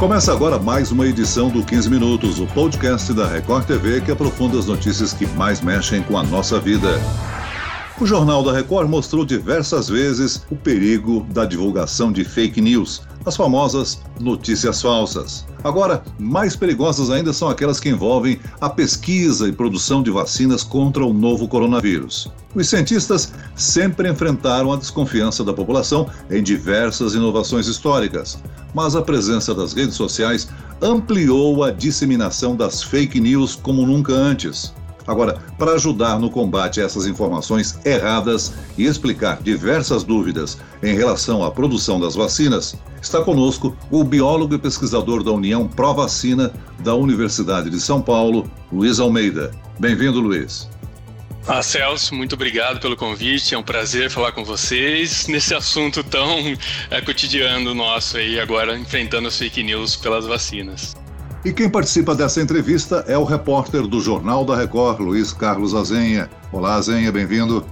Começa agora mais uma edição do 15 Minutos, o podcast da Record TV que aprofunda as notícias que mais mexem com a nossa vida. O Jornal da Record mostrou diversas vezes o perigo da divulgação de fake news, as famosas notícias falsas. Agora, mais perigosas ainda são aquelas que envolvem a pesquisa e produção de vacinas contra o novo coronavírus. Os cientistas sempre enfrentaram a desconfiança da população em diversas inovações históricas, mas a presença das redes sociais ampliou a disseminação das fake news como nunca antes. Agora, para ajudar no combate a essas informações erradas e explicar diversas dúvidas em relação à produção das vacinas, está conosco o biólogo e pesquisador da União Pro Vacina da Universidade de São Paulo, Luiz Almeida. Bem-vindo, Luiz. Ah, Celso, muito obrigado pelo convite. É um prazer falar com vocês nesse assunto tão é, cotidiano nosso aí, agora enfrentando as fake news pelas vacinas. E quem participa dessa entrevista é o repórter do Jornal da Record, Luiz Carlos Azenha. Olá, Azenha, bem-vindo.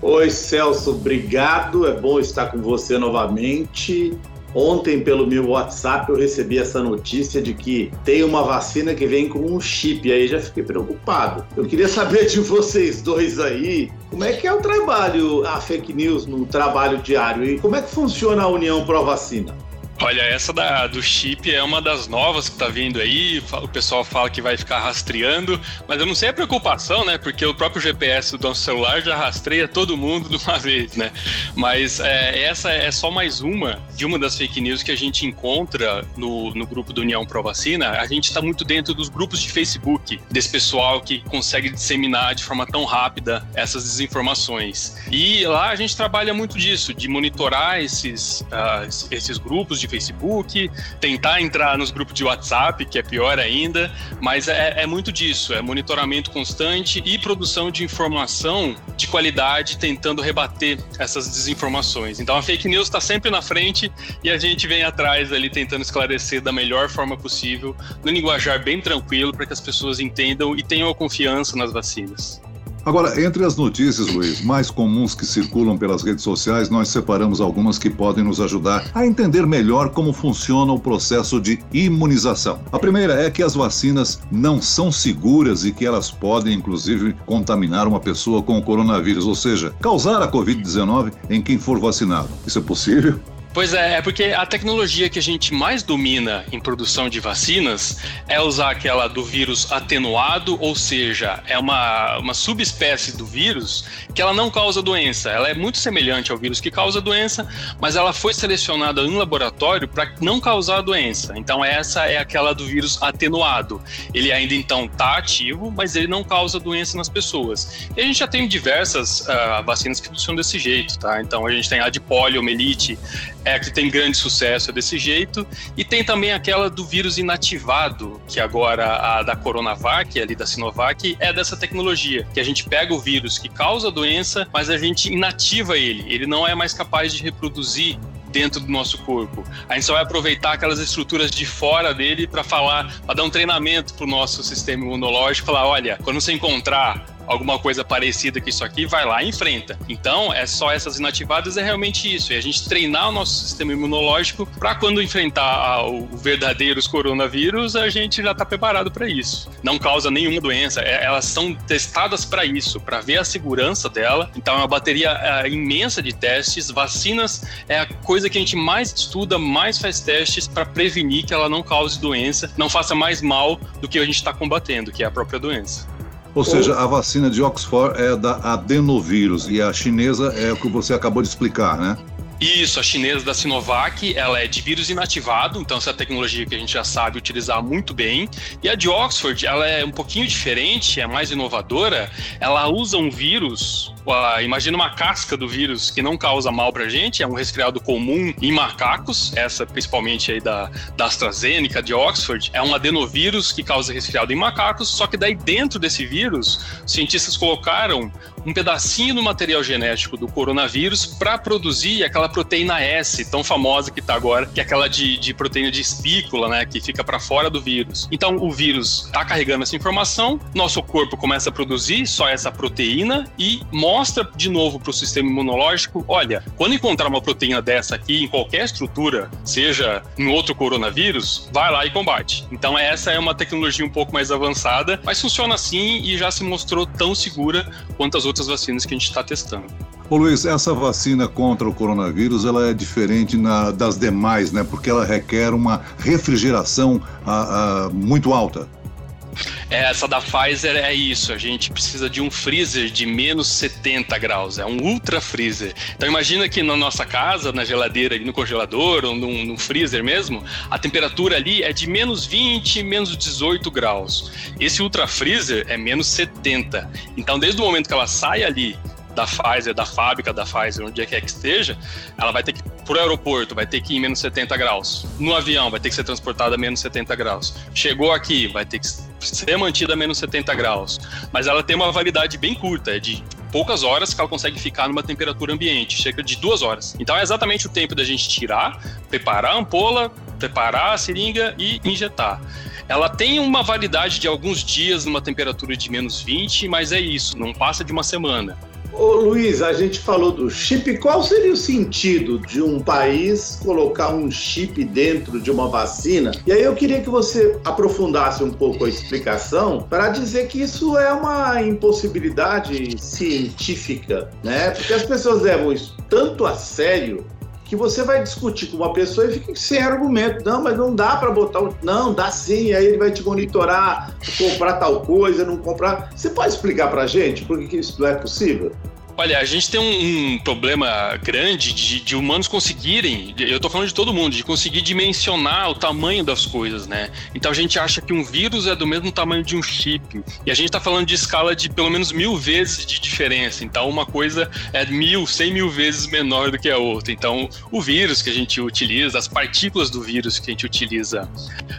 Oi, Celso, obrigado. É bom estar com você novamente. Ontem, pelo meu WhatsApp, eu recebi essa notícia de que tem uma vacina que vem com um chip. Aí já fiquei preocupado. Eu queria saber de vocês dois aí, como é que é o trabalho, a fake news no trabalho diário e como é que funciona a União Pro Vacina? Olha, essa da, do chip é uma das novas que tá vindo aí. O pessoal fala que vai ficar rastreando, mas eu não sei a preocupação, né? Porque o próprio GPS do nosso celular já rastreia todo mundo de uma vez, né? Mas é, essa é só mais uma de uma das fake news que a gente encontra no, no grupo do União Pro Vacina. A gente está muito dentro dos grupos de Facebook desse pessoal que consegue disseminar de forma tão rápida essas desinformações. E lá a gente trabalha muito disso, de monitorar esses, uh, esses grupos de de Facebook, tentar entrar nos grupos de WhatsApp, que é pior ainda, mas é, é muito disso, é monitoramento constante e produção de informação de qualidade, tentando rebater essas desinformações. Então a fake news está sempre na frente e a gente vem atrás ali tentando esclarecer da melhor forma possível, no linguajar bem tranquilo, para que as pessoas entendam e tenham confiança nas vacinas. Agora, entre as notícias, Luiz, mais comuns que circulam pelas redes sociais, nós separamos algumas que podem nos ajudar a entender melhor como funciona o processo de imunização. A primeira é que as vacinas não são seguras e que elas podem, inclusive, contaminar uma pessoa com o coronavírus, ou seja, causar a Covid-19 em quem for vacinado. Isso é possível? Pois é, é porque a tecnologia que a gente mais domina em produção de vacinas é usar aquela do vírus atenuado, ou seja, é uma, uma subespécie do vírus que ela não causa doença. Ela é muito semelhante ao vírus que causa doença, mas ela foi selecionada em laboratório para não causar doença. Então essa é aquela do vírus atenuado. Ele ainda então está ativo, mas ele não causa doença nas pessoas. E a gente já tem diversas uh, vacinas que funcionam desse jeito, tá? Então a gente tem a de poliomielite, é que tem grande sucesso desse jeito. E tem também aquela do vírus inativado, que agora a da Coronavac, ali da Sinovac, é dessa tecnologia, que a gente pega o vírus que causa a doença, mas a gente inativa ele. Ele não é mais capaz de reproduzir dentro do nosso corpo. A gente só vai aproveitar aquelas estruturas de fora dele para falar, para dar um treinamento para o nosso sistema imunológico, falar, olha, quando você encontrar alguma coisa parecida com isso aqui, vai lá e enfrenta. Então, é só essas inativadas, é realmente isso. É a gente treinar o nosso sistema imunológico para quando enfrentar o verdadeiro coronavírus, a gente já está preparado para isso. Não causa nenhuma doença. É, elas são testadas para isso, para ver a segurança dela. Então, é uma bateria é, imensa de testes. Vacinas é a coisa que a gente mais estuda, mais faz testes para prevenir que ela não cause doença, não faça mais mal do que a gente está combatendo, que é a própria doença. Ou seja, a vacina de Oxford é da adenovírus e a chinesa é o que você acabou de explicar, né? Isso, a chinesa da Sinovac, ela é de vírus inativado, então essa é tecnologia que a gente já sabe utilizar muito bem. E a de Oxford, ela é um pouquinho diferente, é mais inovadora. Ela usa um vírus, imagina uma casca do vírus que não causa mal pra gente, é um resfriado comum em macacos, essa principalmente aí da, da AstraZeneca, de Oxford, é um adenovírus que causa resfriado em macacos, só que daí dentro desse vírus, cientistas colocaram um pedacinho do material genético do coronavírus para produzir aquela proteína S, tão famosa que está agora, que é aquela de, de proteína de espícula, né, que fica para fora do vírus. Então, o vírus está carregando essa informação, nosso corpo começa a produzir só essa proteína e mostra de novo para o sistema imunológico: olha, quando encontrar uma proteína dessa aqui em qualquer estrutura, seja em outro coronavírus, vai lá e combate. Então, essa é uma tecnologia um pouco mais avançada, mas funciona assim e já se mostrou tão segura quanto as outras vacinas que a gente está testando. Ô Luiz, essa vacina contra o coronavírus ela é diferente na, das demais, né? Porque ela requer uma refrigeração a, a, muito alta. É, essa da Pfizer é isso, a gente precisa de um freezer de menos 70 graus, é um ultra freezer. Então imagina que na nossa casa, na geladeira, no congelador ou no freezer mesmo, a temperatura ali é de menos 20, menos 18 graus. Esse ultra freezer é menos 70. Então desde o momento que ela sai ali da Pfizer, da fábrica da Pfizer, onde é que, é que esteja, ela vai ter que ir para o aeroporto, vai ter que ir em menos 70 graus. No avião, vai ter que ser transportada a menos 70 graus. Chegou aqui, vai ter que ser mantida a menos 70 graus. Mas ela tem uma validade bem curta, é de poucas horas que ela consegue ficar numa temperatura ambiente, cerca de duas horas. Então é exatamente o tempo da gente tirar, preparar a ampola, preparar a seringa e injetar. Ela tem uma validade de alguns dias numa temperatura de menos 20, mas é isso, não passa de uma semana. Ô Luiz, a gente falou do chip. Qual seria o sentido de um país colocar um chip dentro de uma vacina? E aí eu queria que você aprofundasse um pouco a explicação para dizer que isso é uma impossibilidade científica, né? Porque as pessoas levam isso tanto a sério que você vai discutir com uma pessoa e fica sem argumento. Não, mas não dá para botar um. Não, dá sim, aí ele vai te monitorar, comprar tal coisa, não comprar. Você pode explicar para a gente por que isso não é possível? Olha, a gente tem um, um problema grande de, de, humanos conseguirem, eu tô falando de todo mundo, de conseguir dimensionar o tamanho das coisas, né? Então a gente acha que um vírus é do mesmo tamanho de um chip. E a gente tá falando de escala de pelo menos mil vezes de diferença. Então uma coisa é mil, cem mil vezes menor do que a outra. Então o vírus que a gente utiliza, as partículas do vírus que a gente utiliza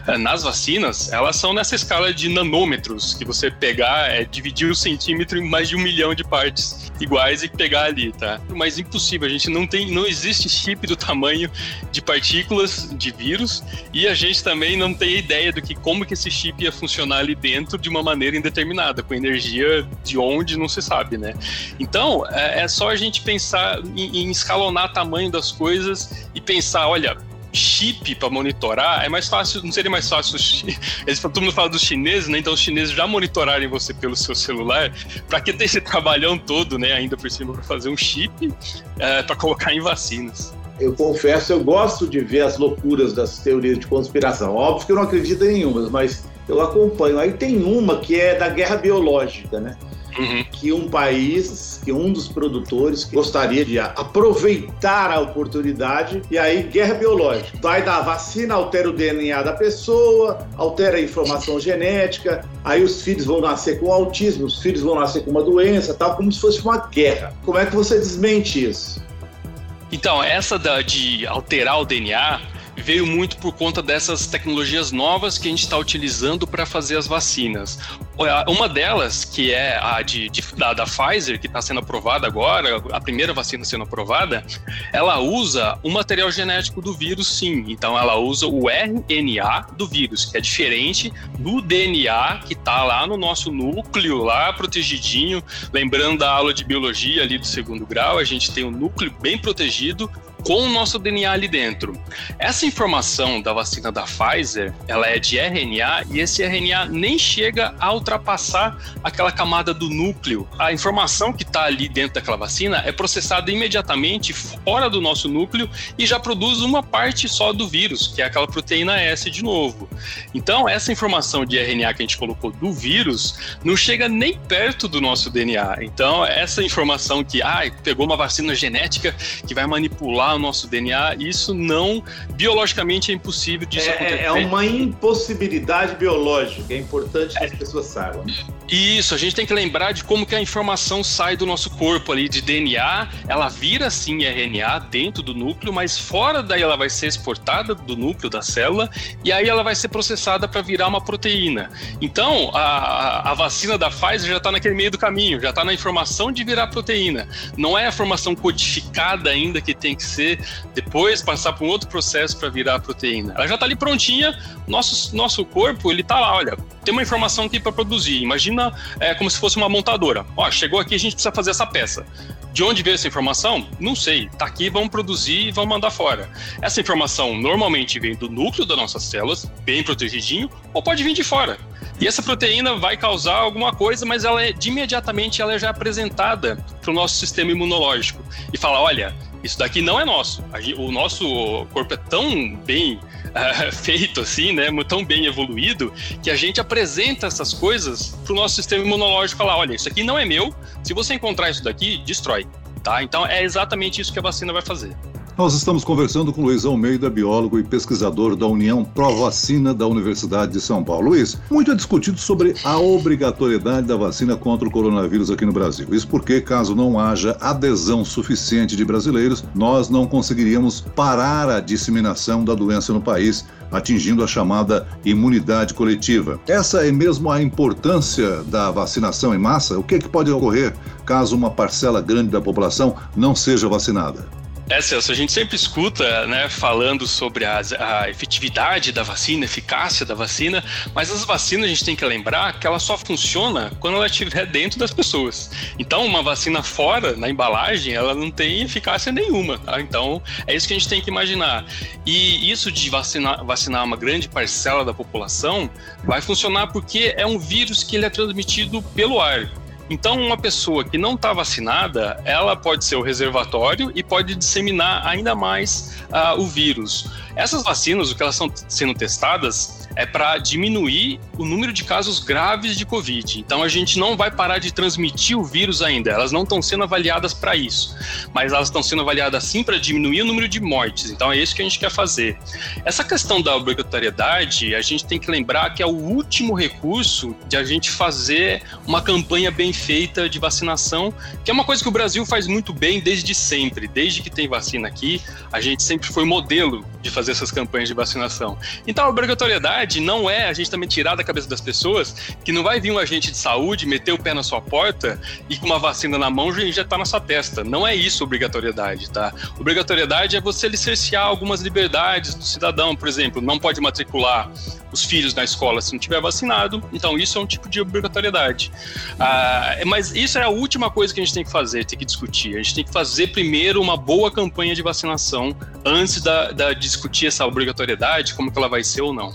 eh, nas vacinas, elas são nessa escala de nanômetros, que você pegar, é dividir o centímetro em mais de um milhão de partes iguais e pegar ali, tá? Mas impossível, a gente não tem, não existe chip do tamanho de partículas de vírus e a gente também não tem ideia do que como que esse chip ia funcionar ali dentro de uma maneira indeterminada, com energia de onde não se sabe, né? Então, é, é só a gente pensar em, em escalonar o tamanho das coisas e pensar, olha, chip para monitorar, é mais fácil, não seria mais fácil. Eles, todo mundo fala dos chineses, né? Então os chineses já monitorarem você pelo seu celular, para que ter esse trabalhão todo, né? Ainda por cima para fazer um chip é, para colocar em vacinas. Eu confesso, eu gosto de ver as loucuras das teorias de conspiração. Óbvio que eu não acredito em nenhuma, mas eu acompanho. Aí tem uma que é da guerra biológica, né? Uhum. que um país, que um dos produtores gostaria de aproveitar a oportunidade e aí guerra biológica. Vai dar vacina, altera o DNA da pessoa, altera a informação genética, aí os filhos vão nascer com autismo, os filhos vão nascer com uma doença, tal, como se fosse uma guerra. Como é que você desmente isso? Então, essa da, de alterar o DNA veio muito por conta dessas tecnologias novas que a gente está utilizando para fazer as vacinas. Uma delas, que é a de, de da, da, Pfizer, que está sendo aprovada agora, a primeira vacina sendo aprovada, ela usa o material genético do vírus, sim. Então, ela usa o RNA do vírus, que é diferente do DNA que está lá no nosso núcleo, lá protegidinho. Lembrando da aula de biologia ali do segundo grau, a gente tem um núcleo bem protegido com o nosso DNA ali dentro. Essa informação da vacina da Pfizer, ela é de RNA e esse RNA nem chega a ultrapassar aquela camada do núcleo. A informação que está ali dentro daquela vacina é processada imediatamente fora do nosso núcleo e já produz uma parte só do vírus, que é aquela proteína S de novo. Então, essa informação de RNA que a gente colocou do vírus não chega nem perto do nosso DNA. Então, essa informação que ah, pegou uma vacina genética que vai manipular o nosso DNA, isso não, biologicamente é impossível disso é, acontecer. É uma impossibilidade biológica, é importante que as pessoas saibam. Isso, a gente tem que lembrar de como que a informação sai do nosso corpo ali, de DNA, ela vira sim RNA dentro do núcleo, mas fora daí ela vai ser exportada do núcleo da célula e aí ela vai ser processada para virar uma proteína. Então, a, a vacina da Pfizer já está naquele meio do caminho, já está na informação de virar proteína. Não é a formação codificada ainda que tem que crescer, depois passar por um outro processo para virar proteína. Ela já está ali prontinha, nosso, nosso corpo, ele está lá, olha, tem uma informação aqui para produzir. Imagina é, como se fosse uma montadora. Ó, chegou aqui, a gente precisa fazer essa peça. De onde veio essa informação? Não sei. Tá aqui, vamos produzir e vamos mandar fora. Essa informação normalmente vem do núcleo das nossas células, bem protegidinho, ou pode vir de fora. E essa proteína vai causar alguma coisa, mas ela é de imediatamente ela é já apresentada para o nosso sistema imunológico e fala, olha, isso daqui não é nosso. O nosso corpo é tão bem uh, feito assim, né, tão bem evoluído, que a gente apresenta essas coisas para o nosso sistema imunológico falar, olha, isso aqui não é meu. Se você encontrar isso daqui, destrói. Tá? Então é exatamente isso que a vacina vai fazer. Nós estamos conversando com Luiz Almeida, biólogo e pesquisador da União Pró-Vacina da Universidade de São Paulo. Luiz, muito é discutido sobre a obrigatoriedade da vacina contra o coronavírus aqui no Brasil. Isso porque, caso não haja adesão suficiente de brasileiros, nós não conseguiríamos parar a disseminação da doença no país, atingindo a chamada imunidade coletiva. Essa é mesmo a importância da vacinação em massa? O que, é que pode ocorrer caso uma parcela grande da população não seja vacinada? É, Celso, a gente sempre escuta, né, falando sobre a, a, efetividade da vacina, eficácia da vacina, mas as vacinas a gente tem que lembrar que ela só funciona quando ela estiver dentro das pessoas. Então, uma vacina fora, na embalagem, ela não tem eficácia nenhuma, tá? Então, é isso que a gente tem que imaginar. E isso de vacinar, vacinar uma grande parcela da população vai funcionar porque é um vírus que ele é transmitido pelo ar. Então, uma pessoa que não está vacinada, ela pode ser o reservatório e pode disseminar ainda mais uh, o vírus. Essas vacinas, o que elas estão sendo testadas, é para diminuir o número de casos graves de Covid. Então a gente não vai parar de transmitir o vírus ainda. Elas não estão sendo avaliadas para isso, mas elas estão sendo avaliadas sim para diminuir o número de mortes. Então é isso que a gente quer fazer. Essa questão da obrigatoriedade, a gente tem que lembrar que é o último recurso de a gente fazer uma campanha bem feita de vacinação, que é uma coisa que o Brasil faz muito bem desde sempre. Desde que tem vacina aqui, a gente sempre foi modelo de fazer essas campanhas de vacinação. Então a obrigatoriedade não é a gente também tirar da cabeça das pessoas que não vai vir um agente de saúde, meter o pé na sua porta e com uma vacina na mão já injetar na sua testa. Não é isso obrigatoriedade, tá? Obrigatoriedade é você licenciar algumas liberdades do cidadão, por exemplo, não pode matricular os filhos na escola se não tiver vacinado, então isso é um tipo de obrigatoriedade. Ah, mas isso é a última coisa que a gente tem que fazer, tem que discutir. A gente tem que fazer primeiro uma boa campanha de vacinação antes da, da discutir essa obrigatoriedade, como que ela vai ser ou não.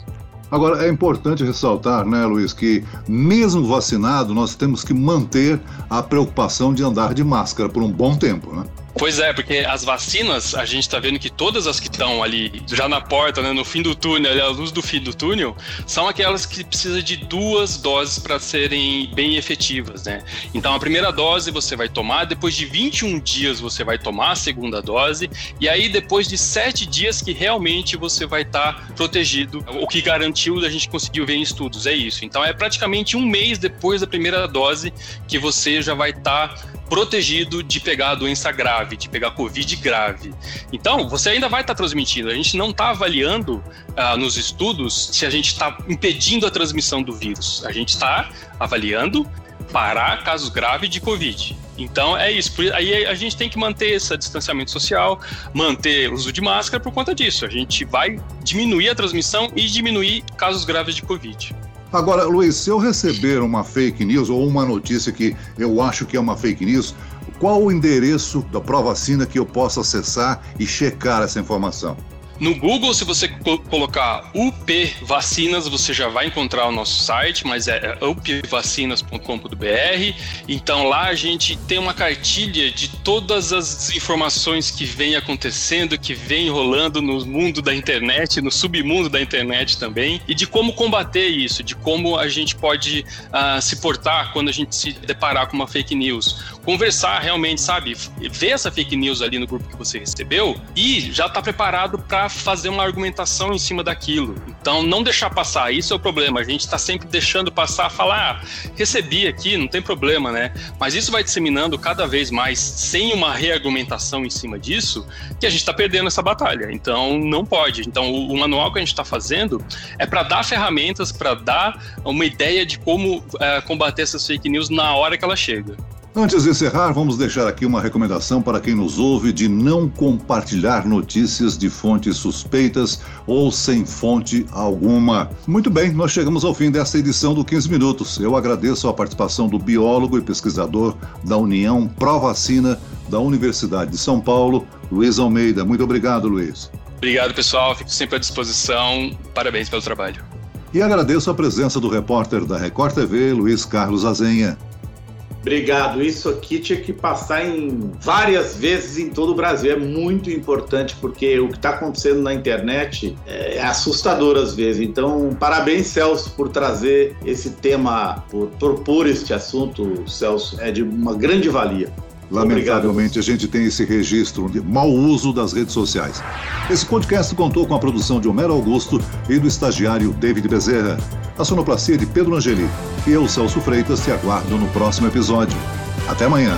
Agora, é importante ressaltar, né, Luiz, que mesmo vacinado, nós temos que manter a preocupação de andar de máscara por um bom tempo, né? Pois é, porque as vacinas, a gente está vendo que todas as que estão ali já na porta, né, no fim do túnel, ali, a luz do fim do túnel, são aquelas que precisam de duas doses para serem bem efetivas, né? Então a primeira dose você vai tomar, depois de 21 dias você vai tomar a segunda dose, e aí depois de sete dias que realmente você vai estar tá protegido. O que garantiu, a gente conseguiu ver em estudos, é isso. Então é praticamente um mês depois da primeira dose que você já vai estar tá protegido de pegar doença grave, de pegar Covid grave. Então, você ainda vai estar tá transmitindo. A gente não está avaliando uh, nos estudos se a gente está impedindo a transmissão do vírus. A gente está avaliando parar casos graves de Covid. Então é isso. Aí a gente tem que manter esse distanciamento social, manter o uso de máscara por conta disso. A gente vai diminuir a transmissão e diminuir casos graves de Covid. Agora, Luiz, se eu receber uma fake news ou uma notícia que eu acho que é uma fake news, qual o endereço da Provacina que eu possa acessar e checar essa informação? No Google, se você colocar UP Vacinas, você já vai encontrar o nosso site, mas é, é upvacinas.com.br. Então lá a gente tem uma cartilha de todas as informações que vem acontecendo, que vem rolando no mundo da internet, no submundo da internet também, e de como combater isso, de como a gente pode uh, se portar quando a gente se deparar com uma fake news. Conversar realmente, sabe? Ver essa fake news ali no grupo que você recebeu e já está preparado para fazer uma argumentação em cima daquilo. Então, não deixar passar, isso é o problema. A gente está sempre deixando passar, falar, ah, recebi aqui, não tem problema, né? Mas isso vai disseminando cada vez mais, sem uma reargumentação em cima disso, que a gente está perdendo essa batalha. Então, não pode. Então, o, o manual que a gente está fazendo é para dar ferramentas, para dar uma ideia de como é, combater essas fake news na hora que ela chega. Antes de encerrar, vamos deixar aqui uma recomendação para quem nos ouve de não compartilhar notícias de fontes suspeitas ou sem fonte alguma. Muito bem, nós chegamos ao fim desta edição do 15 Minutos. Eu agradeço a participação do biólogo e pesquisador da União Pro Vacina da Universidade de São Paulo, Luiz Almeida. Muito obrigado, Luiz. Obrigado, pessoal. Fico sempre à disposição. Parabéns pelo trabalho. E agradeço a presença do repórter da Record TV, Luiz Carlos Azenha. Obrigado. Isso aqui tinha que passar em várias vezes em todo o Brasil. É muito importante porque o que está acontecendo na internet é assustador às vezes. Então, parabéns, Celso, por trazer esse tema, por propor este assunto, Celso. É de uma grande valia. Lamentavelmente, a gente tem esse registro de mau uso das redes sociais. Esse podcast contou com a produção de Homero Augusto e do estagiário David Bezerra. A sonoplastia de Pedro Angeli. E eu, Celso Freitas, te aguardo no próximo episódio. Até amanhã.